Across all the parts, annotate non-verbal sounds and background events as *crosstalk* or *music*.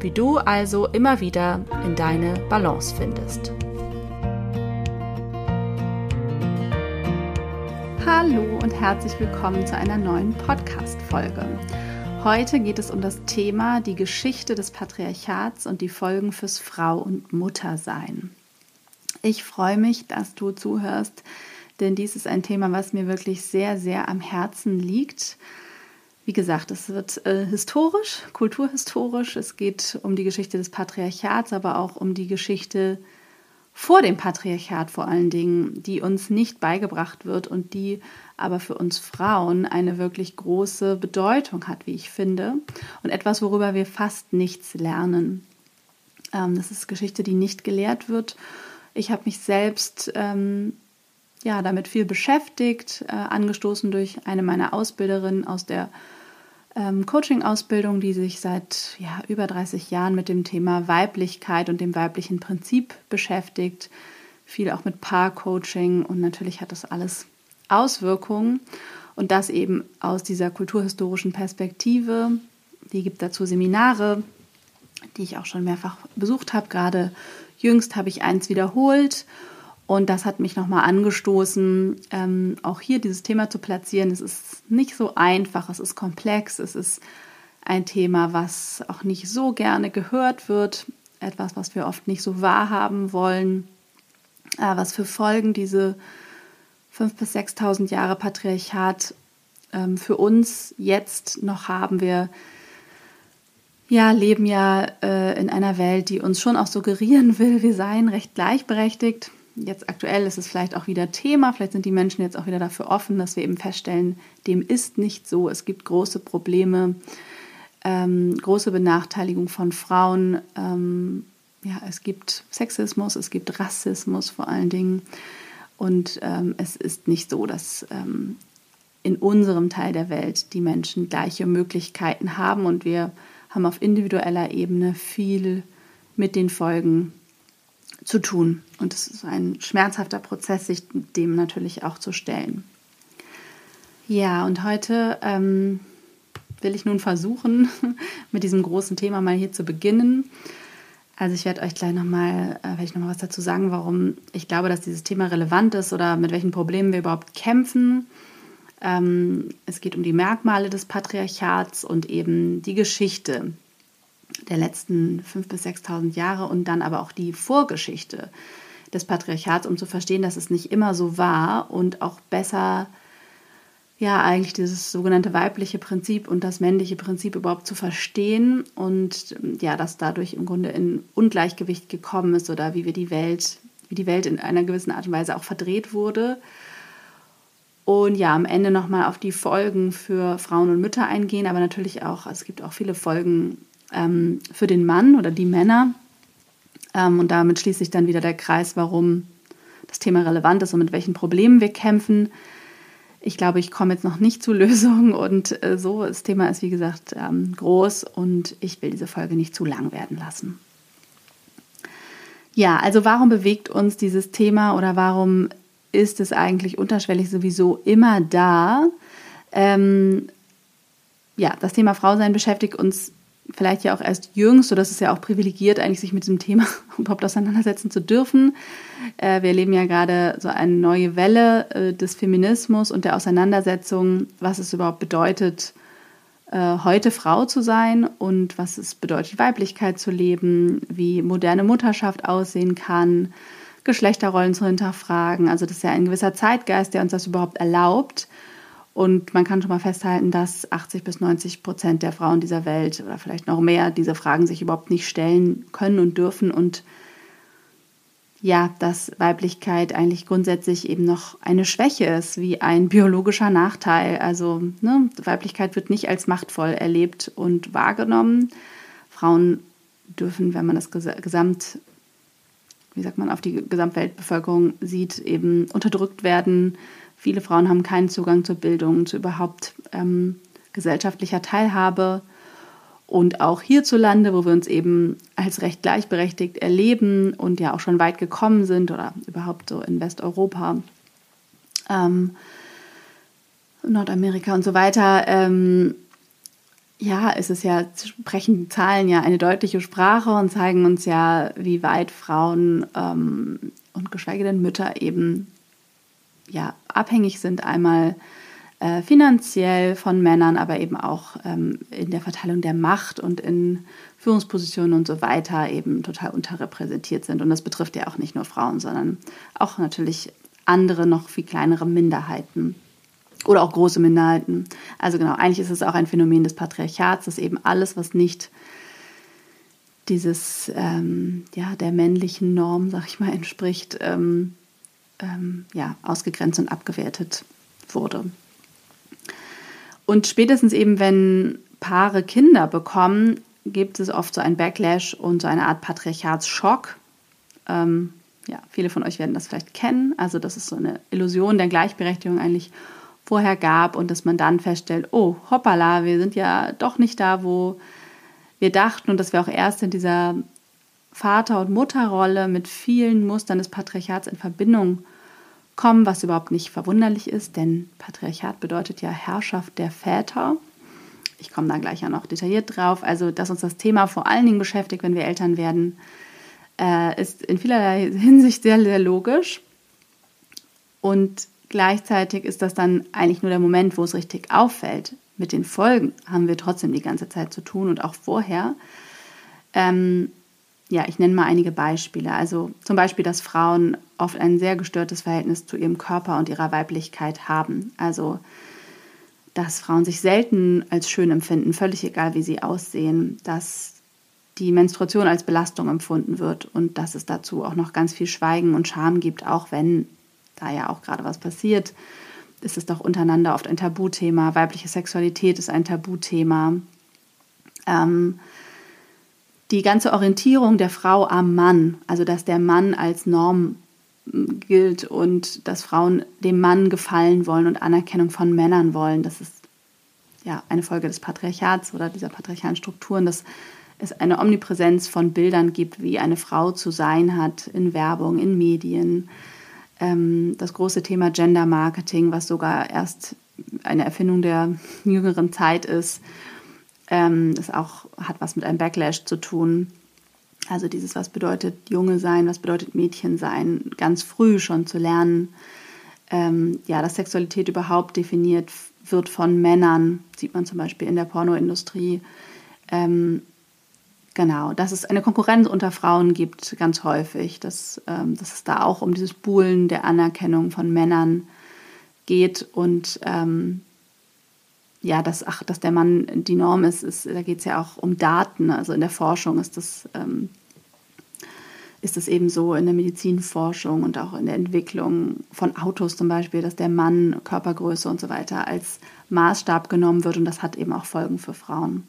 wie du also immer wieder in deine Balance findest. Hallo und herzlich willkommen zu einer neuen Podcast-Folge. Heute geht es um das Thema die Geschichte des Patriarchats und die Folgen fürs Frau- und Muttersein. Ich freue mich, dass du zuhörst, denn dies ist ein Thema, was mir wirklich sehr, sehr am Herzen liegt wie gesagt, es wird äh, historisch, kulturhistorisch. Es geht um die Geschichte des Patriarchats, aber auch um die Geschichte vor dem Patriarchat vor allen Dingen, die uns nicht beigebracht wird und die aber für uns Frauen eine wirklich große Bedeutung hat, wie ich finde. Und etwas, worüber wir fast nichts lernen. Ähm, das ist Geschichte, die nicht gelehrt wird. Ich habe mich selbst ähm, ja, damit viel beschäftigt, äh, angestoßen durch eine meiner Ausbilderinnen aus der ähm, Coaching-Ausbildung, die sich seit ja, über 30 Jahren mit dem Thema Weiblichkeit und dem weiblichen Prinzip beschäftigt. Viel auch mit Paar-Coaching und natürlich hat das alles Auswirkungen. Und das eben aus dieser kulturhistorischen Perspektive. Die gibt dazu Seminare, die ich auch schon mehrfach besucht habe. Gerade jüngst habe ich eins wiederholt. Und das hat mich nochmal angestoßen, ähm, auch hier dieses Thema zu platzieren. Es ist nicht so einfach, es ist komplex, es ist ein Thema, was auch nicht so gerne gehört wird, etwas, was wir oft nicht so wahrhaben wollen, äh, was für Folgen diese 5.000 bis 6.000 Jahre Patriarchat ähm, für uns jetzt noch haben. Wir ja, leben ja äh, in einer Welt, die uns schon auch suggerieren will, wir seien recht gleichberechtigt jetzt aktuell ist es vielleicht auch wieder Thema, vielleicht sind die Menschen jetzt auch wieder dafür offen, dass wir eben feststellen, dem ist nicht so. Es gibt große Probleme, ähm, große Benachteiligung von Frauen. Ähm, ja, es gibt Sexismus, es gibt Rassismus vor allen Dingen. Und ähm, es ist nicht so, dass ähm, in unserem Teil der Welt die Menschen gleiche Möglichkeiten haben und wir haben auf individueller Ebene viel mit den Folgen zu tun. Und es ist ein schmerzhafter Prozess, sich dem natürlich auch zu stellen. Ja, und heute ähm, will ich nun versuchen, *laughs* mit diesem großen Thema mal hier zu beginnen. Also ich werde euch gleich nochmal, äh, werde was dazu sagen, warum ich glaube, dass dieses Thema relevant ist oder mit welchen Problemen wir überhaupt kämpfen. Ähm, es geht um die Merkmale des Patriarchats und eben die Geschichte, der letzten 5.000 bis 6.000 Jahre und dann aber auch die Vorgeschichte des Patriarchats, um zu verstehen, dass es nicht immer so war und auch besser, ja, eigentlich dieses sogenannte weibliche Prinzip und das männliche Prinzip überhaupt zu verstehen und ja, dass dadurch im Grunde in Ungleichgewicht gekommen ist oder wie wir die Welt, wie die Welt in einer gewissen Art und Weise auch verdreht wurde. Und ja, am Ende nochmal auf die Folgen für Frauen und Mütter eingehen, aber natürlich auch, es gibt auch viele Folgen ähm, für den Mann oder die Männer. Ähm, und damit schließt sich dann wieder der Kreis, warum das Thema relevant ist und mit welchen Problemen wir kämpfen. Ich glaube, ich komme jetzt noch nicht zu *laughs* Lösungen und äh, so. Das Thema ist, wie gesagt, ähm, groß und ich will diese Folge nicht zu lang werden lassen. Ja, also warum bewegt uns dieses Thema oder warum ist es eigentlich unterschwellig sowieso immer da? Ähm, ja, das Thema Frausein beschäftigt uns vielleicht ja auch erst jüngst, so dass es ja auch privilegiert, eigentlich sich mit diesem Thema *laughs* überhaupt auseinandersetzen zu dürfen. Äh, wir erleben ja gerade so eine neue Welle äh, des Feminismus und der Auseinandersetzung, was es überhaupt bedeutet, äh, heute Frau zu sein und was es bedeutet, Weiblichkeit zu leben, wie moderne Mutterschaft aussehen kann, Geschlechterrollen zu hinterfragen. Also das ist ja ein gewisser Zeitgeist, der uns das überhaupt erlaubt. Und man kann schon mal festhalten, dass 80 bis 90 Prozent der Frauen dieser Welt oder vielleicht noch mehr diese Fragen sich überhaupt nicht stellen können und dürfen und ja, dass Weiblichkeit eigentlich grundsätzlich eben noch eine Schwäche ist, wie ein biologischer Nachteil. Also ne, Weiblichkeit wird nicht als machtvoll erlebt und wahrgenommen. Frauen dürfen, wenn man das Gesamt, wie sagt man, auf die Gesamtweltbevölkerung sieht, eben unterdrückt werden, Viele Frauen haben keinen Zugang zur Bildung, zu überhaupt ähm, gesellschaftlicher Teilhabe. Und auch hierzulande, wo wir uns eben als recht gleichberechtigt erleben und ja auch schon weit gekommen sind oder überhaupt so in Westeuropa, ähm, Nordamerika und so weiter, ähm, ja, ist es ja, sprechen Zahlen ja eine deutliche Sprache und zeigen uns ja, wie weit Frauen ähm, und geschweige denn Mütter eben ja, abhängig sind, einmal äh, finanziell von Männern, aber eben auch ähm, in der Verteilung der Macht und in Führungspositionen und so weiter eben total unterrepräsentiert sind. Und das betrifft ja auch nicht nur Frauen, sondern auch natürlich andere, noch viel kleinere Minderheiten oder auch große Minderheiten. Also genau, eigentlich ist es auch ein Phänomen des Patriarchats, dass eben alles, was nicht dieses, ähm, ja, der männlichen Norm, sag ich mal, entspricht, ähm, ähm, ja, ausgegrenzt und abgewertet wurde. Und spätestens eben, wenn Paare Kinder bekommen, gibt es oft so ein Backlash und so eine Art Patriarchatsschock. Ähm, ja, viele von euch werden das vielleicht kennen. Also, dass es so eine Illusion der Gleichberechtigung eigentlich vorher gab und dass man dann feststellt, oh, hoppala, wir sind ja doch nicht da, wo wir dachten und dass wir auch erst in dieser Vater- und Mutterrolle mit vielen Mustern des Patriarchats in Verbindung kommen, was überhaupt nicht verwunderlich ist, denn Patriarchat bedeutet ja Herrschaft der Väter. Ich komme da gleich ja noch detailliert drauf. Also, dass uns das Thema vor allen Dingen beschäftigt, wenn wir Eltern werden, äh, ist in vielerlei Hinsicht sehr, sehr logisch. Und gleichzeitig ist das dann eigentlich nur der Moment, wo es richtig auffällt. Mit den Folgen haben wir trotzdem die ganze Zeit zu tun und auch vorher. Ähm, ja, ich nenne mal einige Beispiele. Also zum Beispiel, dass Frauen oft ein sehr gestörtes Verhältnis zu ihrem Körper und ihrer Weiblichkeit haben. Also, dass Frauen sich selten als schön empfinden, völlig egal, wie sie aussehen, dass die Menstruation als Belastung empfunden wird und dass es dazu auch noch ganz viel Schweigen und Scham gibt, auch wenn da ja auch gerade was passiert, ist es doch untereinander oft ein Tabuthema. Weibliche Sexualität ist ein Tabuthema. Ähm, die ganze Orientierung der Frau am Mann, also dass der Mann als Norm hm, gilt und dass Frauen dem Mann gefallen wollen und Anerkennung von Männern wollen, das ist ja eine Folge des Patriarchats oder dieser patriarchalen Strukturen, dass es eine Omnipräsenz von Bildern gibt, wie eine Frau zu sein hat in Werbung, in Medien. Ähm, das große Thema Gender Marketing, was sogar erst eine Erfindung der *laughs* jüngeren Zeit ist ähm, das auch hat was mit einem Backlash zu tun. Also dieses, was bedeutet Junge sein, was bedeutet Mädchen sein, ganz früh schon zu lernen. Ähm, ja, dass Sexualität überhaupt definiert wird von Männern, sieht man zum Beispiel in der Pornoindustrie. Ähm, genau, dass es eine Konkurrenz unter Frauen gibt, ganz häufig, dass, ähm, dass es da auch um dieses Buhlen der Anerkennung von Männern geht und ähm, ja, dass, ach, dass der Mann die Norm ist, ist da geht es ja auch um Daten. Also in der Forschung ist das, ähm, ist das eben so, in der Medizinforschung und auch in der Entwicklung von Autos zum Beispiel, dass der Mann Körpergröße und so weiter als Maßstab genommen wird und das hat eben auch Folgen für Frauen.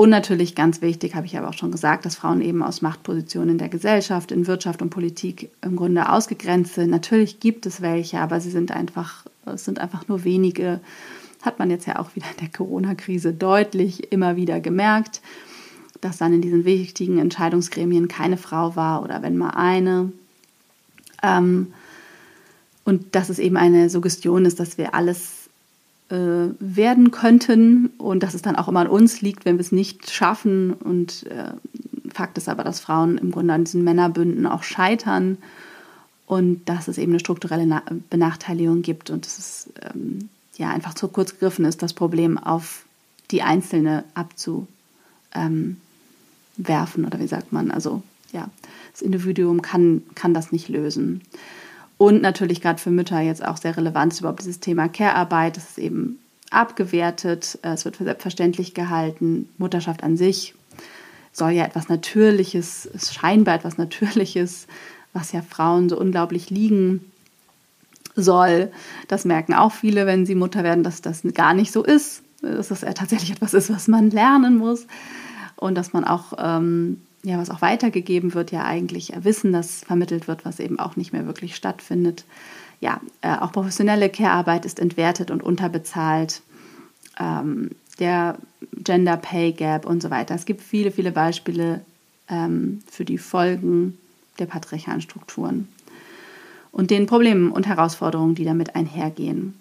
Und natürlich ganz wichtig, habe ich aber auch schon gesagt, dass Frauen eben aus Machtpositionen in der Gesellschaft, in Wirtschaft und Politik im Grunde ausgegrenzt sind. Natürlich gibt es welche, aber sie sind einfach, es sind einfach nur wenige hat man jetzt ja auch wieder in der Corona-Krise deutlich immer wieder gemerkt, dass dann in diesen wichtigen Entscheidungsgremien keine Frau war oder wenn mal eine. Ähm, und dass es eben eine Suggestion ist, dass wir alles äh, werden könnten und dass es dann auch immer an uns liegt, wenn wir es nicht schaffen. Und äh, Fakt ist aber, dass Frauen im Grunde an diesen Männerbünden auch scheitern und dass es eben eine strukturelle Na Benachteiligung gibt. Und es ist ähm, ja einfach zu kurz gegriffen ist, das Problem auf die Einzelne abzuwerfen ähm, oder wie sagt man, also ja, das Individuum kann, kann das nicht lösen. Und natürlich gerade für Mütter jetzt auch sehr relevant ist überhaupt dieses Thema Care-Arbeit. Das ist eben abgewertet, es wird für selbstverständlich gehalten. Mutterschaft an sich soll ja etwas Natürliches, scheinbar etwas Natürliches, was ja Frauen so unglaublich liegen soll. Das merken auch viele, wenn sie Mutter werden, dass das gar nicht so ist. Dass das tatsächlich *laughs* etwas ist, was man lernen muss. Und dass man auch, ähm, ja, was auch weitergegeben wird, ja eigentlich Wissen, das vermittelt wird, was eben auch nicht mehr wirklich stattfindet. Ja, äh, auch professionelle Care-Arbeit ist entwertet und unterbezahlt. Ähm, der Gender Pay Gap und so weiter. Es gibt viele, viele Beispiele ähm, für die Folgen der patriarchalen Strukturen und den Problemen und Herausforderungen, die damit einhergehen.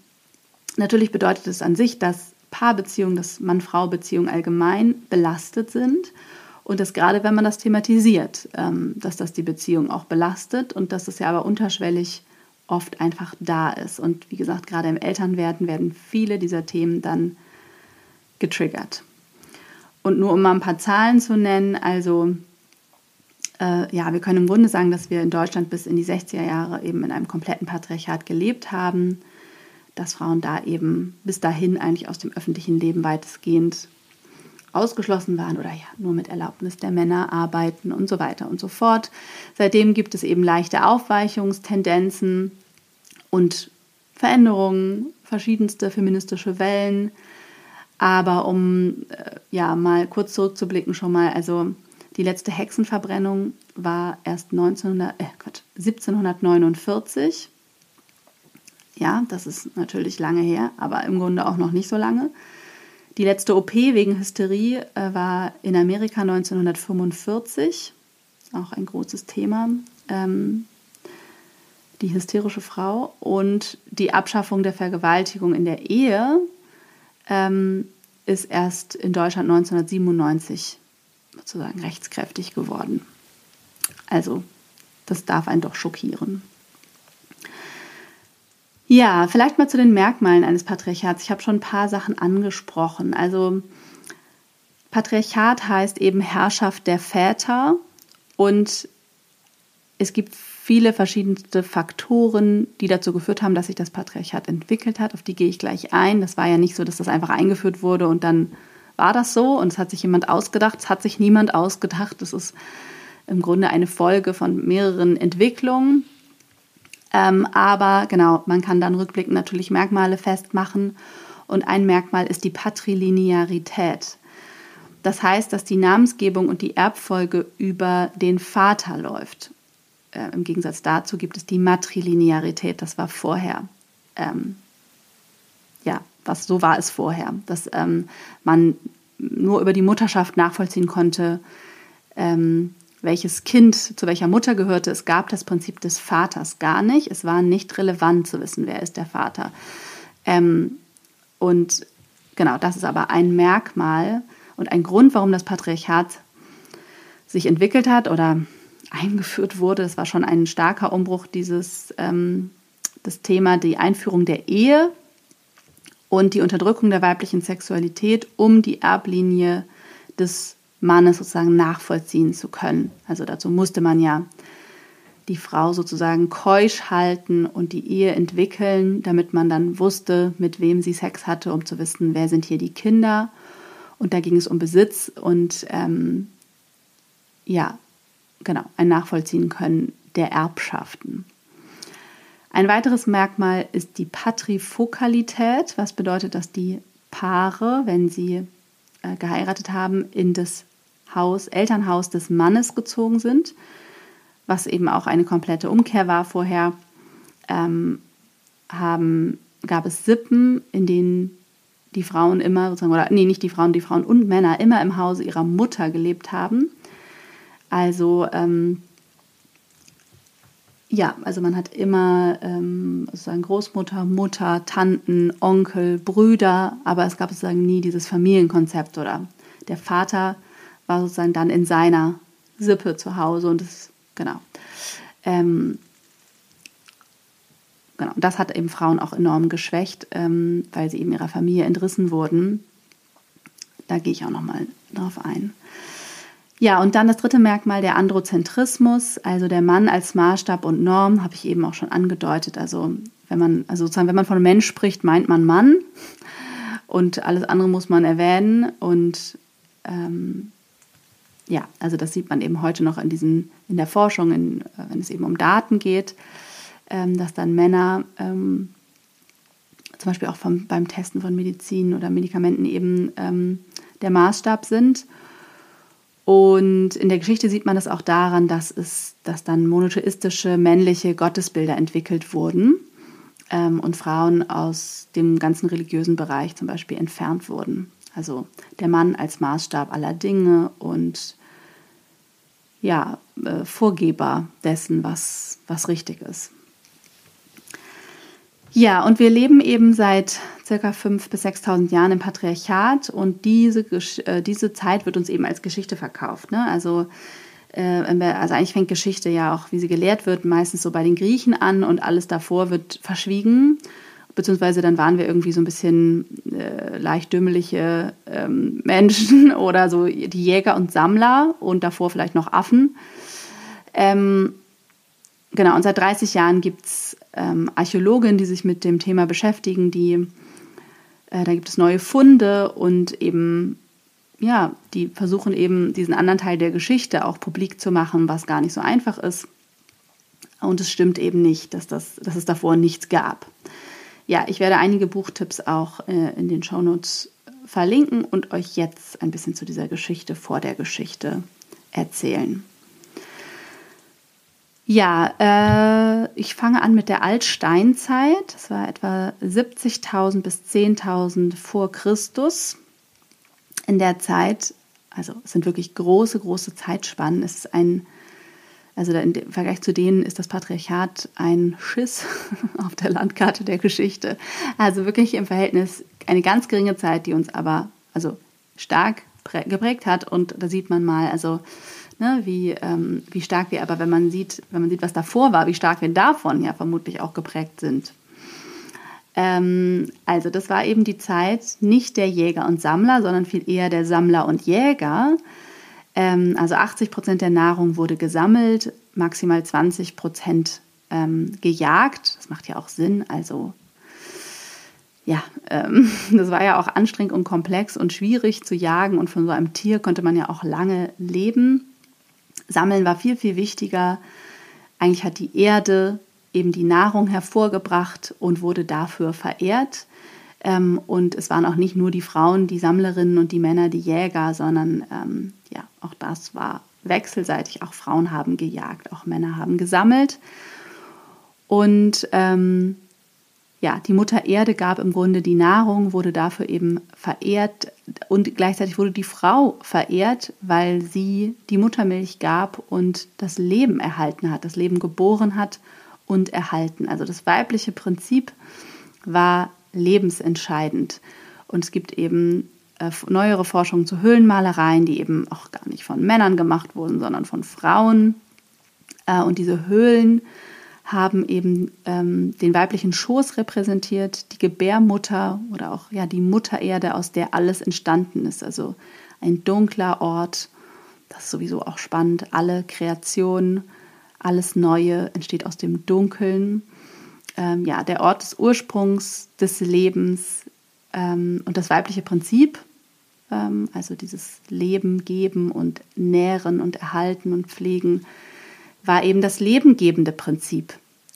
Natürlich bedeutet es an sich, dass Paarbeziehungen, dass Mann-Frau-Beziehungen allgemein belastet sind und dass gerade wenn man das thematisiert, ähm, dass das die Beziehung auch belastet und dass es ja aber unterschwellig oft einfach da ist. Und wie gesagt, gerade im Elternwerden werden viele dieser Themen dann getriggert. Und nur um mal ein paar Zahlen zu nennen, also äh, ja, wir können im Grunde sagen, dass wir in Deutschland bis in die 60er Jahre eben in einem kompletten Patriarchat gelebt haben, dass Frauen da eben bis dahin eigentlich aus dem öffentlichen Leben weitestgehend ausgeschlossen waren oder ja nur mit Erlaubnis der Männer arbeiten und so weiter und so fort. Seitdem gibt es eben leichte Aufweichungstendenzen und Veränderungen, verschiedenste feministische Wellen, aber um äh, ja mal kurz zurückzublicken schon mal, also die letzte Hexenverbrennung war erst 1900, äh, Quatsch, 1749. Ja, das ist natürlich lange her, aber im Grunde auch noch nicht so lange. Die letzte OP wegen Hysterie äh, war in Amerika 1945, auch ein großes Thema. Ähm, die hysterische Frau und die Abschaffung der Vergewaltigung in der Ehe ähm, ist erst in Deutschland 1997 sozusagen rechtskräftig geworden. Also, das darf einen doch schockieren. Ja, vielleicht mal zu den Merkmalen eines Patriarchats. Ich habe schon ein paar Sachen angesprochen. Also Patriarchat heißt eben Herrschaft der Väter und es gibt viele verschiedene Faktoren, die dazu geführt haben, dass sich das Patriarchat entwickelt hat. Auf die gehe ich gleich ein. Das war ja nicht so, dass das einfach eingeführt wurde und dann war das so und es hat sich jemand ausgedacht. Es hat sich niemand ausgedacht. Das ist im Grunde eine Folge von mehreren Entwicklungen. Ähm, aber genau, man kann dann rückblickend natürlich Merkmale festmachen. Und ein Merkmal ist die Patrilinearität. Das heißt, dass die Namensgebung und die Erbfolge über den Vater läuft äh, im Gegensatz dazu gibt es die Matrilinearität, das war vorher. Ähm, ja, was so war es vorher, dass ähm, man nur über die Mutterschaft nachvollziehen konnte, ähm, welches Kind zu welcher Mutter gehörte. Es gab das Prinzip des Vaters gar nicht. Es war nicht relevant zu wissen, wer ist der Vater. Ähm, und genau, das ist aber ein Merkmal und ein Grund, warum das Patriarchat sich entwickelt hat oder eingeführt wurde. Das war schon ein starker Umbruch, dieses ähm, das Thema die Einführung der Ehe und die Unterdrückung der weiblichen Sexualität, um die Erblinie des Mannes sozusagen nachvollziehen zu können. Also dazu musste man ja die Frau sozusagen keusch halten und die Ehe entwickeln, damit man dann wusste, mit wem sie Sex hatte, um zu wissen, wer sind hier die Kinder. Und da ging es um Besitz und ähm, ja, genau, ein Nachvollziehen können der Erbschaften. Ein weiteres Merkmal ist die Patrifokalität, was bedeutet, dass die Paare, wenn sie äh, geheiratet haben, in das Haus, Elternhaus des Mannes gezogen sind, was eben auch eine komplette Umkehr war vorher, ähm, haben, gab es Sippen, in denen die Frauen immer, sozusagen, oder nee, nicht die Frauen, die Frauen und Männer immer im Hause ihrer Mutter gelebt haben. Also ähm, ja, also man hat immer ähm, sozusagen Großmutter, Mutter, Tanten, Onkel, Brüder, aber es gab sozusagen nie dieses Familienkonzept oder der Vater war sozusagen dann in seiner Sippe zu Hause und das, genau. Ähm, genau, das hat eben Frauen auch enorm geschwächt, ähm, weil sie eben ihrer Familie entrissen wurden. Da gehe ich auch nochmal drauf ein. Ja, und dann das dritte Merkmal, der Androzentrismus, also der Mann als Maßstab und Norm, habe ich eben auch schon angedeutet. Also wenn man, also sozusagen, wenn man von Mensch spricht, meint man Mann und alles andere muss man erwähnen. Und ähm, ja, also das sieht man eben heute noch in diesen, in der Forschung, in, äh, wenn es eben um Daten geht, ähm, dass dann Männer ähm, zum Beispiel auch vom, beim Testen von Medizin oder Medikamenten eben ähm, der Maßstab sind. Und in der Geschichte sieht man das auch daran, dass, es, dass dann monotheistische männliche Gottesbilder entwickelt wurden ähm, und Frauen aus dem ganzen religiösen Bereich zum Beispiel entfernt wurden. Also der Mann als Maßstab aller Dinge und ja, äh, Vorgeber dessen, was, was richtig ist. Ja, und wir leben eben seit circa 5.000 bis 6.000 Jahren im Patriarchat und diese, äh, diese Zeit wird uns eben als Geschichte verkauft. Ne? Also, äh, also eigentlich fängt Geschichte ja auch, wie sie gelehrt wird, meistens so bei den Griechen an und alles davor wird verschwiegen. Beziehungsweise dann waren wir irgendwie so ein bisschen äh, leicht dümmelige ähm, *laughs* Menschen oder so die Jäger und Sammler und davor vielleicht noch Affen. Ähm, genau, und seit 30 Jahren gibt es ähm, Archäologinnen, die sich mit dem Thema beschäftigen, die äh, da gibt es neue Funde und eben ja, die versuchen eben diesen anderen Teil der Geschichte auch publik zu machen, was gar nicht so einfach ist. Und es stimmt eben nicht, dass, das, dass es davor nichts gab. Ja, ich werde einige Buchtipps auch äh, in den Shownotes verlinken und euch jetzt ein bisschen zu dieser Geschichte vor der Geschichte erzählen. Ja, äh, ich fange an mit der Altsteinzeit. Das war etwa 70.000 bis 10.000 vor Christus. In der Zeit, also es sind wirklich große, große Zeitspannen. Es ist ein, also im Vergleich zu denen ist das Patriarchat ein Schiss *laughs* auf der Landkarte der Geschichte. Also wirklich im Verhältnis eine ganz geringe Zeit, die uns aber also stark geprägt hat. Und da sieht man mal, also ne, wie, ähm, wie stark wir aber, wenn man sieht, wenn man sieht, was davor war, wie stark wir davon ja vermutlich auch geprägt sind. Ähm, also das war eben die Zeit nicht der Jäger und Sammler, sondern viel eher der Sammler und Jäger. Ähm, also 80 Prozent der Nahrung wurde gesammelt, maximal 20 Prozent ähm, gejagt. Das macht ja auch Sinn. Also ja, ähm, *laughs* das war ja auch anstrengend und komplex und schwierig zu jagen und von so einem Tier konnte man ja auch lange leben. Sammeln war viel, viel wichtiger. Eigentlich hat die Erde eben die Nahrung hervorgebracht und wurde dafür verehrt. Ähm, und es waren auch nicht nur die Frauen, die Sammlerinnen und die Männer, die Jäger, sondern ähm, ja, auch das war wechselseitig. Auch Frauen haben gejagt, auch Männer haben gesammelt. Und ähm, ja, die Mutter Erde gab im Grunde die Nahrung, wurde dafür eben verehrt und gleichzeitig wurde die Frau verehrt, weil sie die Muttermilch gab und das Leben erhalten hat, das Leben geboren hat und erhalten. Also das weibliche Prinzip war lebensentscheidend. Und es gibt eben äh, neuere Forschungen zu Höhlenmalereien, die eben auch gar nicht von Männern gemacht wurden, sondern von Frauen. Äh, und diese Höhlen haben eben ähm, den weiblichen Schoß repräsentiert, die Gebärmutter oder auch ja die Muttererde, aus der alles entstanden ist. Also ein dunkler Ort, das ist sowieso auch spannend. Alle Kreation, alles Neue entsteht aus dem Dunkeln. Ähm, ja, der Ort des Ursprungs des Lebens ähm, und das weibliche Prinzip, ähm, also dieses Leben geben und nähren und erhalten und pflegen war eben das lebengebende Prinzip.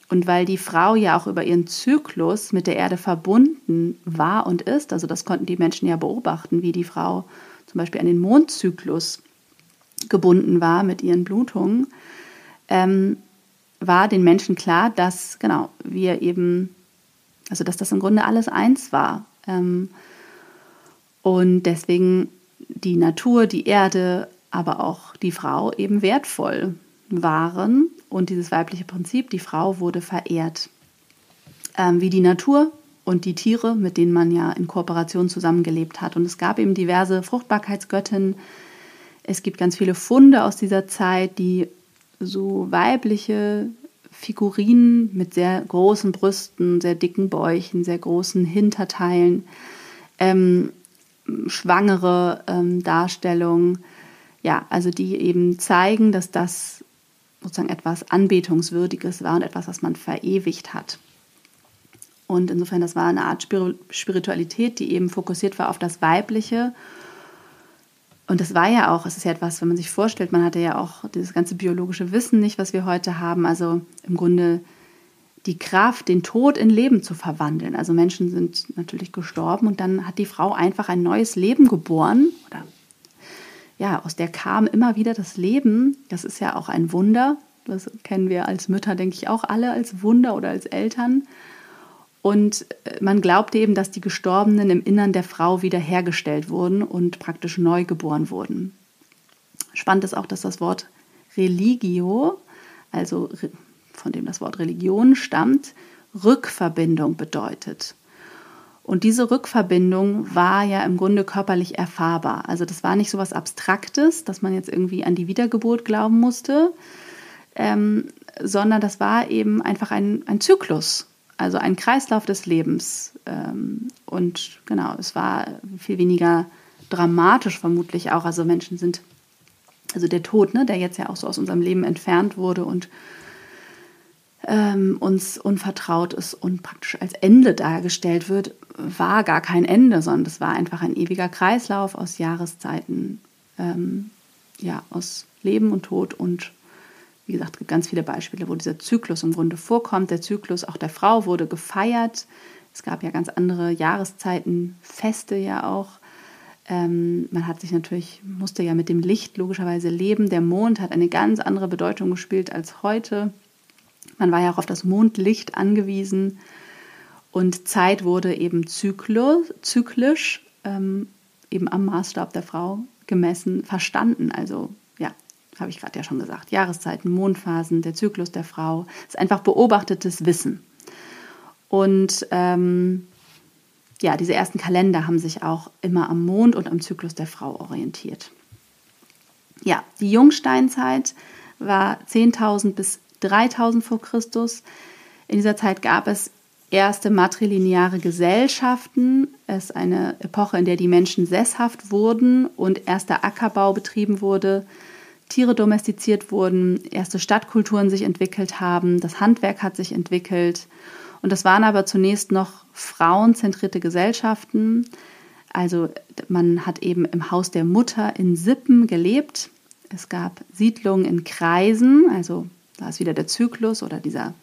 Und weil die Frau ja auch über ihren Zyklus mit der Erde verbunden war und ist, also das konnten die Menschen ja beobachten, wie die Frau zum Beispiel an den Mondzyklus gebunden war mit ihren Blutungen, ähm, war den Menschen klar, dass genau wir eben, also dass das im Grunde alles eins war. Ähm, und deswegen die Natur, die Erde, aber auch die Frau eben wertvoll waren und dieses weibliche Prinzip, die Frau wurde verehrt. Ähm, wie die Natur und die Tiere, mit denen man ja in Kooperation zusammengelebt hat. Und es gab eben diverse Fruchtbarkeitsgöttinnen. Es gibt ganz viele Funde aus dieser Zeit, die so weibliche Figurinen mit sehr großen Brüsten, sehr dicken Bäuchen, sehr großen Hinterteilen, ähm, schwangere ähm, Darstellungen ja, also die eben zeigen, dass das sozusagen etwas Anbetungswürdiges war und etwas, was man verewigt hat. Und insofern, das war eine Art Spiritualität, die eben fokussiert war auf das Weibliche. Und das war ja auch, es ist ja etwas, wenn man sich vorstellt, man hatte ja auch dieses ganze biologische Wissen nicht, was wir heute haben. Also im Grunde die Kraft, den Tod in Leben zu verwandeln. Also Menschen sind natürlich gestorben und dann hat die Frau einfach ein neues Leben geboren. Oder ja, aus der kam immer wieder das Leben. Das ist ja auch ein Wunder. Das kennen wir als Mütter, denke ich, auch alle als Wunder oder als Eltern. Und äh, man glaubte eben, dass die Gestorbenen im Innern der Frau wiederhergestellt wurden und praktisch neu geboren wurden. Spannend ist auch, dass das Wort Religio, also von dem das Wort Religion stammt, Rückverbindung bedeutet. Und diese Rückverbindung war ja im Grunde körperlich erfahrbar. Also das war nicht so was Abstraktes, dass man jetzt irgendwie an die Wiedergeburt glauben musste, ähm, sondern das war eben einfach ein, ein Zyklus, also ein Kreislauf des Lebens. Ähm, und genau, es war viel weniger dramatisch vermutlich auch. Also Menschen sind, also der Tod, ne, der jetzt ja auch so aus unserem Leben entfernt wurde und ähm, uns unvertraut ist und praktisch als Ende dargestellt wird, war gar kein Ende, sondern es war einfach ein ewiger Kreislauf aus Jahreszeiten, ähm, ja, aus Leben und Tod und wie gesagt, es gibt ganz viele Beispiele, wo dieser Zyklus im Grunde vorkommt. Der Zyklus auch der Frau wurde gefeiert. Es gab ja ganz andere Jahreszeiten, Feste ja auch. Ähm, man hat sich natürlich, musste ja mit dem Licht logischerweise leben. Der Mond hat eine ganz andere Bedeutung gespielt als heute. Man war ja auch auf das Mondlicht angewiesen und Zeit wurde eben zyklo, zyklisch, ähm, eben am Maßstab der Frau gemessen, verstanden. Also ja, habe ich gerade ja schon gesagt, Jahreszeiten, Mondphasen, der Zyklus der Frau, ist einfach beobachtetes Wissen. Und ähm, ja, diese ersten Kalender haben sich auch immer am Mond und am Zyklus der Frau orientiert. Ja, die Jungsteinzeit war 10.000 bis 3000 vor Christus. In dieser Zeit gab es erste matrilineare Gesellschaften. Es ist eine Epoche, in der die Menschen sesshaft wurden und erster Ackerbau betrieben wurde, Tiere domestiziert wurden, erste Stadtkulturen sich entwickelt haben, das Handwerk hat sich entwickelt. Und das waren aber zunächst noch frauenzentrierte Gesellschaften. Also man hat eben im Haus der Mutter in Sippen gelebt. Es gab Siedlungen in Kreisen, also da ist wieder der Zyklus oder dieser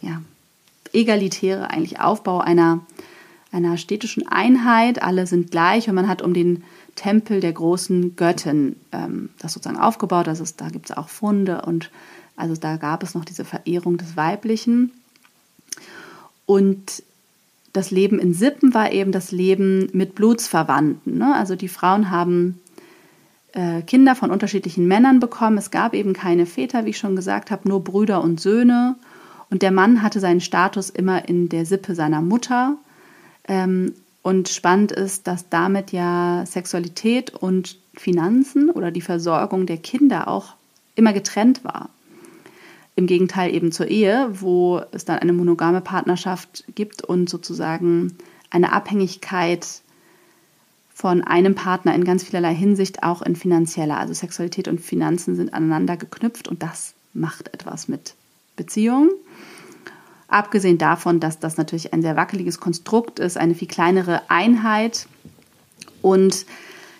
ja, egalitäre eigentlich Aufbau einer, einer städtischen Einheit. Alle sind gleich und man hat um den Tempel der großen Göttin ähm, das sozusagen aufgebaut. Das ist, da gibt es auch Funde und also da gab es noch diese Verehrung des Weiblichen. Und das Leben in Sippen war eben das Leben mit Blutsverwandten. Ne? Also die Frauen haben äh, Kinder von unterschiedlichen Männern bekommen. Es gab eben keine Väter, wie ich schon gesagt habe, nur Brüder und Söhne. Und der Mann hatte seinen Status immer in der Sippe seiner Mutter. Ähm, und spannend ist, dass damit ja Sexualität und Finanzen oder die Versorgung der Kinder auch immer getrennt war. Im Gegenteil eben zur Ehe, wo es dann eine monogame Partnerschaft gibt und sozusagen eine Abhängigkeit von einem Partner in ganz vielerlei Hinsicht, auch in finanzieller. Also Sexualität und Finanzen sind aneinander geknüpft und das macht etwas mit Beziehungen. Abgesehen davon, dass das natürlich ein sehr wackeliges Konstrukt ist, eine viel kleinere Einheit und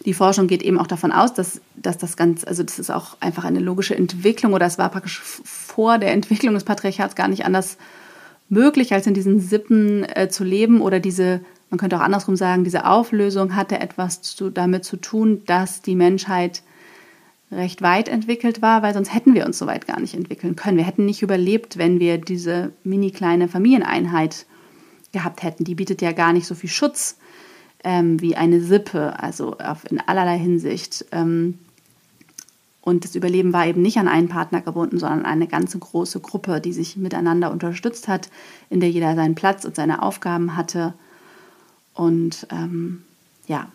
die Forschung geht eben auch davon aus, dass, dass das ganz, also das ist auch einfach eine logische Entwicklung oder es war praktisch vor der Entwicklung des Patriarchats gar nicht anders möglich, als in diesen Sippen äh, zu leben oder diese man könnte auch andersrum sagen, diese Auflösung hatte etwas zu, damit zu tun, dass die Menschheit recht weit entwickelt war, weil sonst hätten wir uns so weit gar nicht entwickeln können. Wir hätten nicht überlebt, wenn wir diese mini kleine Familieneinheit gehabt hätten. Die bietet ja gar nicht so viel Schutz ähm, wie eine Sippe, also auf, in allerlei Hinsicht. Ähm, und das Überleben war eben nicht an einen Partner gebunden, sondern an eine ganze große Gruppe, die sich miteinander unterstützt hat, in der jeder seinen Platz und seine Aufgaben hatte und ähm, ja.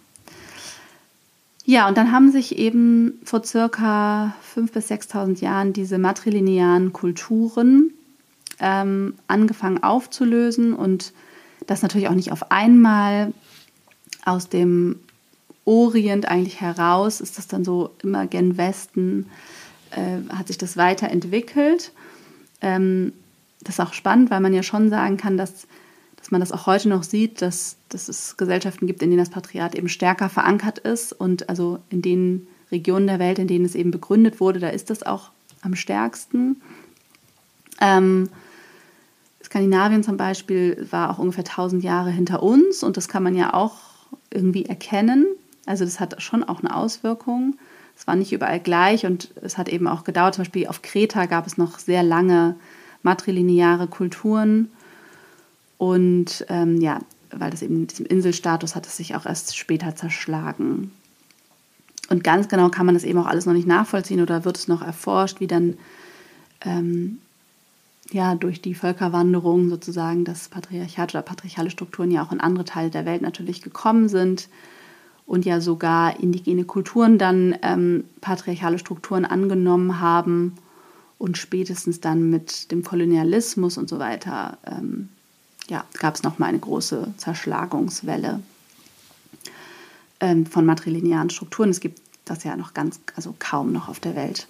Ja, und dann haben sich eben vor circa 5.000 bis 6.000 Jahren diese matrilinearen Kulturen ähm, angefangen aufzulösen und das natürlich auch nicht auf einmal aus dem Orient eigentlich heraus ist das dann so immer gen Westen, äh, hat sich das weiterentwickelt. Ähm, das ist auch spannend, weil man ja schon sagen kann, dass, dass man das auch heute noch sieht, dass, dass es Gesellschaften gibt, in denen das Patriarchat eben stärker verankert ist und also in den Regionen der Welt, in denen es eben begründet wurde, da ist das auch am stärksten. Ähm, Skandinavien zum Beispiel war auch ungefähr 1000 Jahre hinter uns und das kann man ja auch irgendwie erkennen. Also das hat schon auch eine Auswirkung. Es war nicht überall gleich und es hat eben auch gedauert. Zum Beispiel auf Kreta gab es noch sehr lange matrilineare Kulturen und ähm, ja, weil das eben diesem Inselstatus hat es sich auch erst später zerschlagen. Und ganz genau kann man das eben auch alles noch nicht nachvollziehen oder wird es noch erforscht, wie dann ähm, ja durch die Völkerwanderung sozusagen das Patriarchat oder patriarchale Strukturen ja auch in andere Teile der Welt natürlich gekommen sind und ja sogar indigene Kulturen dann ähm, patriarchale Strukturen angenommen haben und spätestens dann mit dem Kolonialismus und so weiter ähm, ja, gab es nochmal eine große Zerschlagungswelle ähm, von matrilinearen Strukturen. Es gibt das ja noch ganz, also kaum noch auf der Welt.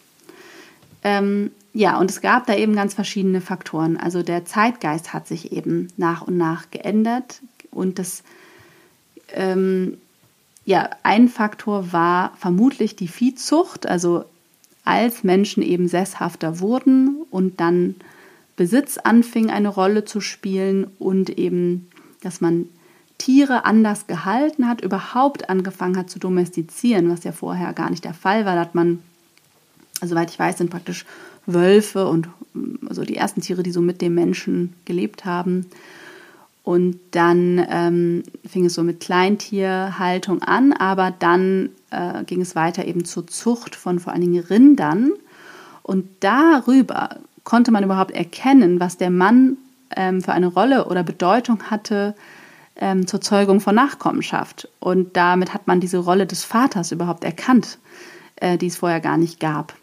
Ähm, ja, und es gab da eben ganz verschiedene Faktoren. Also der Zeitgeist hat sich eben nach und nach geändert und das ähm, ja, ein Faktor war vermutlich die Viehzucht, also als Menschen eben sesshafter wurden und dann Besitz anfing eine Rolle zu spielen und eben, dass man Tiere anders gehalten hat, überhaupt angefangen hat zu domestizieren, was ja vorher gar nicht der Fall war. Da hat man, soweit ich weiß, sind praktisch Wölfe und also die ersten Tiere, die so mit dem Menschen gelebt haben. Und dann ähm, fing es so mit Kleintierhaltung an, aber dann äh, ging es weiter eben zur Zucht von vor allen Dingen Rindern. Und darüber konnte man überhaupt erkennen, was der Mann ähm, für eine Rolle oder Bedeutung hatte ähm, zur Zeugung von Nachkommenschaft. Und damit hat man diese Rolle des Vaters überhaupt erkannt, äh, die es vorher gar nicht gab.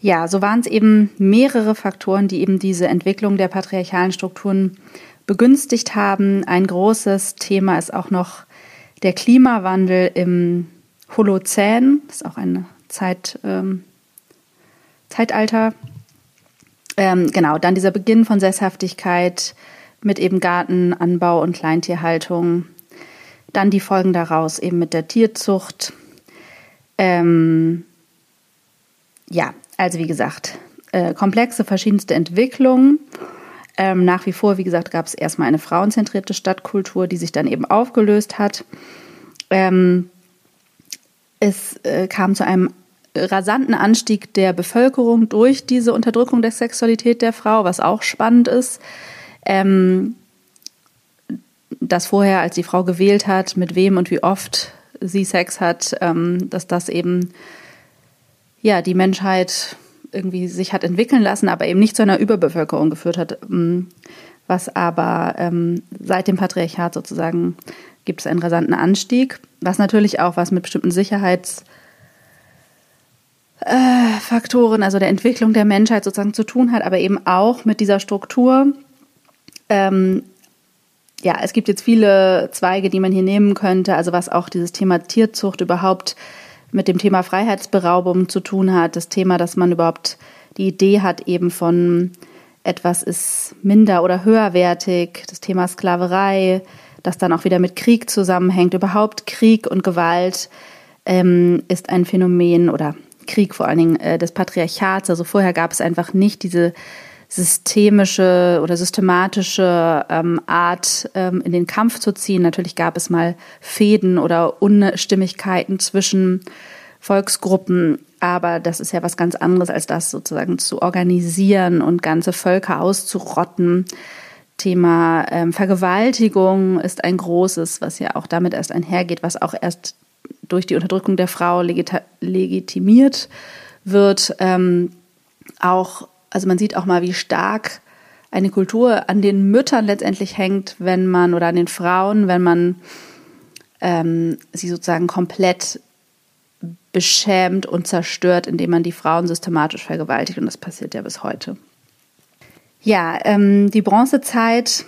Ja, so waren es eben mehrere Faktoren, die eben diese Entwicklung der patriarchalen Strukturen begünstigt haben. Ein großes Thema ist auch noch der Klimawandel im Holozän, das ist auch ein Zeit, ähm, Zeitalter. Ähm, genau, dann dieser Beginn von Sesshaftigkeit, mit eben Gartenanbau und Kleintierhaltung. Dann die Folgen daraus eben mit der Tierzucht. Ähm, ja, also wie gesagt, äh, komplexe, verschiedenste Entwicklungen. Ähm, nach wie vor, wie gesagt, gab es erstmal eine frauenzentrierte Stadtkultur, die sich dann eben aufgelöst hat. Ähm, es äh, kam zu einem rasanten Anstieg der Bevölkerung durch diese Unterdrückung der Sexualität der Frau, was auch spannend ist ähm, dass vorher, als die Frau gewählt hat, mit wem und wie oft sie Sex hat, ähm, dass das eben ja die Menschheit irgendwie sich hat entwickeln lassen, aber eben nicht zu einer Überbevölkerung geführt hat. Ähm, was aber ähm, seit dem Patriarchat sozusagen gibt es einen rasanten Anstieg, was natürlich auch was mit bestimmten Sicherheitsfaktoren, äh, also der Entwicklung der Menschheit sozusagen zu tun hat, aber eben auch mit dieser Struktur, ähm, ja, es gibt jetzt viele Zweige, die man hier nehmen könnte, also was auch dieses Thema Tierzucht überhaupt mit dem Thema Freiheitsberaubung zu tun hat, das Thema, dass man überhaupt die Idee hat eben von etwas ist minder oder höherwertig, das Thema Sklaverei, das dann auch wieder mit Krieg zusammenhängt. Überhaupt Krieg und Gewalt ähm, ist ein Phänomen oder Krieg vor allen Dingen äh, des Patriarchats. Also vorher gab es einfach nicht diese systemische oder systematische ähm, Art ähm, in den Kampf zu ziehen. Natürlich gab es mal Fäden oder Unstimmigkeiten zwischen Volksgruppen, aber das ist ja was ganz anderes, als das sozusagen zu organisieren und ganze Völker auszurotten. Thema ähm, Vergewaltigung ist ein großes, was ja auch damit erst einhergeht, was auch erst durch die Unterdrückung der Frau legitimiert wird. Ähm, auch also man sieht auch mal, wie stark eine Kultur an den Müttern letztendlich hängt, wenn man oder an den Frauen, wenn man ähm, sie sozusagen komplett beschämt und zerstört, indem man die Frauen systematisch vergewaltigt. Und das passiert ja bis heute. Ja, ähm, die Bronzezeit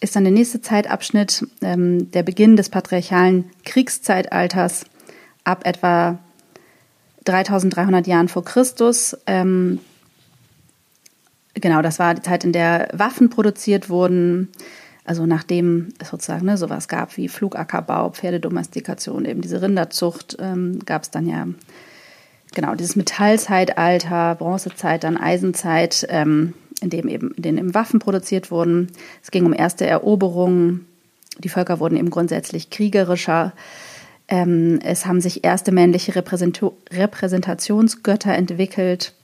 ist dann der nächste Zeitabschnitt, ähm, der Beginn des patriarchalen Kriegszeitalters ab etwa 3300 Jahren vor Christus. Ähm, genau, das war die Zeit, in der Waffen produziert wurden. Also nachdem es sozusagen ne, sowas gab wie Flugackerbau, Pferdedomestikation, eben diese Rinderzucht, ähm, gab es dann ja genau dieses Metallzeitalter, Bronzezeit, dann Eisenzeit, ähm, in dem eben in denen eben Waffen produziert wurden. Es ging um erste Eroberungen. Die Völker wurden eben grundsätzlich kriegerischer. Ähm, es haben sich erste männliche Repräsent Repräsentationsgötter entwickelt.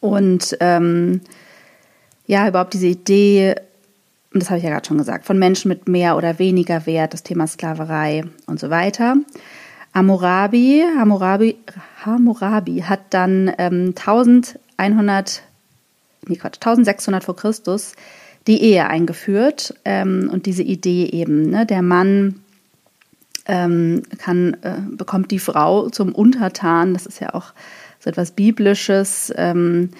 Und ähm, ja, überhaupt diese Idee, und das habe ich ja gerade schon gesagt, von Menschen mit mehr oder weniger Wert, das Thema Sklaverei und so weiter. Hammurabi, Hammurabi, Hammurabi hat dann ähm, 1100, nee Quatsch, 1600 vor Christus die Ehe eingeführt ähm, und diese Idee eben, ne, der Mann ähm, kann, äh, bekommt die Frau zum Untertan, das ist ja auch so etwas Biblisches. Ähm,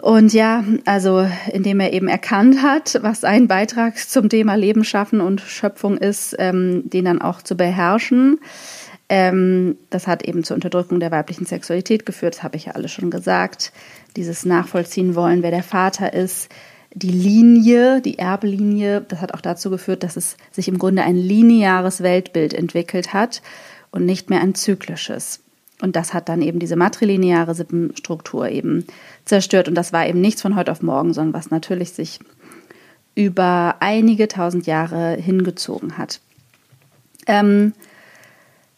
und ja, also indem er eben erkannt hat, was sein Beitrag zum Thema Leben schaffen und Schöpfung ist, ähm, den dann auch zu beherrschen. Ähm, das hat eben zur Unterdrückung der weiblichen Sexualität geführt, das habe ich ja alles schon gesagt. Dieses Nachvollziehen wollen, wer der Vater ist, die Linie, die Erblinie, das hat auch dazu geführt, dass es sich im Grunde ein lineares Weltbild entwickelt hat und nicht mehr ein zyklisches. Und das hat dann eben diese matrilineare Sippenstruktur eben zerstört. Und das war eben nichts von heute auf morgen, sondern was natürlich sich über einige tausend Jahre hingezogen hat. Ähm,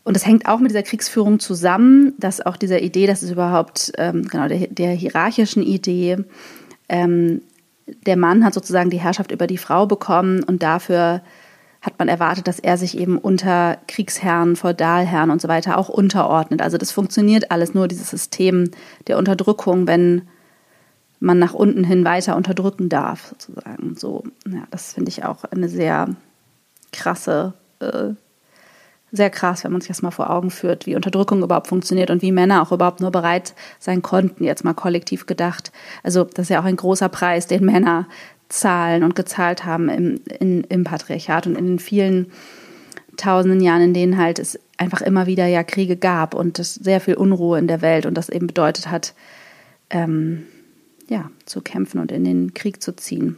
und das hängt auch mit dieser Kriegsführung zusammen, dass auch dieser Idee, dass es überhaupt, ähm, genau, der, der hierarchischen Idee, ähm, der Mann hat sozusagen die Herrschaft über die Frau bekommen und dafür hat man erwartet, dass er sich eben unter Kriegsherren, Feudalherren und so weiter auch unterordnet. Also das funktioniert alles nur, dieses System der Unterdrückung, wenn man nach unten hin weiter unterdrücken darf, sozusagen. So, ja, das finde ich auch eine sehr krasse, äh, sehr krass, wenn man sich das mal vor Augen führt, wie Unterdrückung überhaupt funktioniert und wie Männer auch überhaupt nur bereit sein konnten, jetzt mal kollektiv gedacht. Also das ist ja auch ein großer Preis, den Männer zahlen und gezahlt haben im, in, im Patriarchat und in den vielen tausenden Jahren, in denen halt es einfach immer wieder ja Kriege gab und es sehr viel Unruhe in der Welt und das eben bedeutet hat, ähm, ja, zu kämpfen und in den Krieg zu ziehen.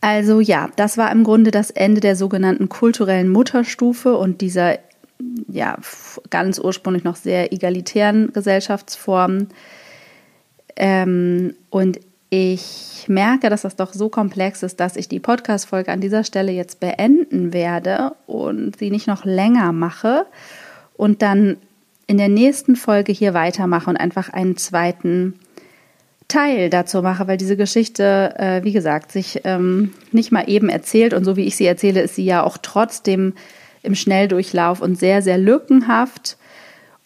Also ja, das war im Grunde das Ende der sogenannten kulturellen Mutterstufe und dieser ja ganz ursprünglich noch sehr egalitären Gesellschaftsform. Ähm, und ich merke, dass das doch so komplex ist, dass ich die Podcast-Folge an dieser Stelle jetzt beenden werde und sie nicht noch länger mache und dann in der nächsten Folge hier weitermache und einfach einen zweiten Teil dazu mache, weil diese Geschichte, äh, wie gesagt, sich ähm, nicht mal eben erzählt und so wie ich sie erzähle, ist sie ja auch trotzdem im Schnelldurchlauf und sehr, sehr lückenhaft.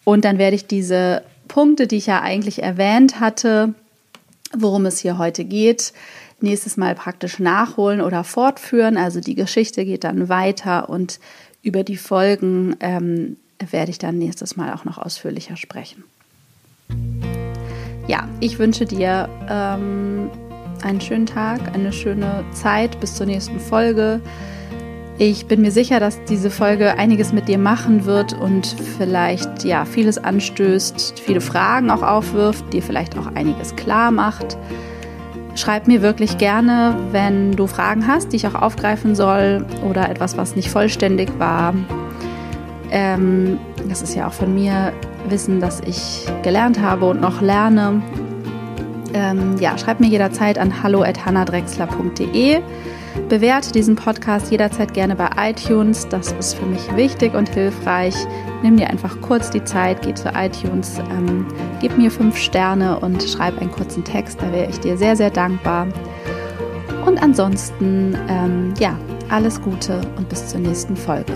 Und dann werde ich diese Punkte, die ich ja eigentlich erwähnt hatte, worum es hier heute geht, nächstes Mal praktisch nachholen oder fortführen. Also die Geschichte geht dann weiter und über die Folgen ähm, werde ich dann nächstes Mal auch noch ausführlicher sprechen. Ja, ich wünsche dir ähm, einen schönen Tag, eine schöne Zeit bis zur nächsten Folge. Ich bin mir sicher, dass diese Folge einiges mit dir machen wird und vielleicht ja vieles anstößt, viele Fragen auch aufwirft, dir vielleicht auch einiges klar macht. Schreib mir wirklich gerne, wenn du Fragen hast, die ich auch aufgreifen soll oder etwas, was nicht vollständig war. Ähm, das ist ja auch von mir Wissen, das ich gelernt habe und noch lerne. Ähm, ja, schreib mir jederzeit an hallo@hannadrexler.de. Bewerte diesen Podcast jederzeit gerne bei iTunes. Das ist für mich wichtig und hilfreich. Nimm dir einfach kurz die Zeit, geh zu iTunes, ähm, gib mir fünf Sterne und schreib einen kurzen Text. Da wäre ich dir sehr, sehr dankbar. Und ansonsten, ähm, ja, alles Gute und bis zur nächsten Folge.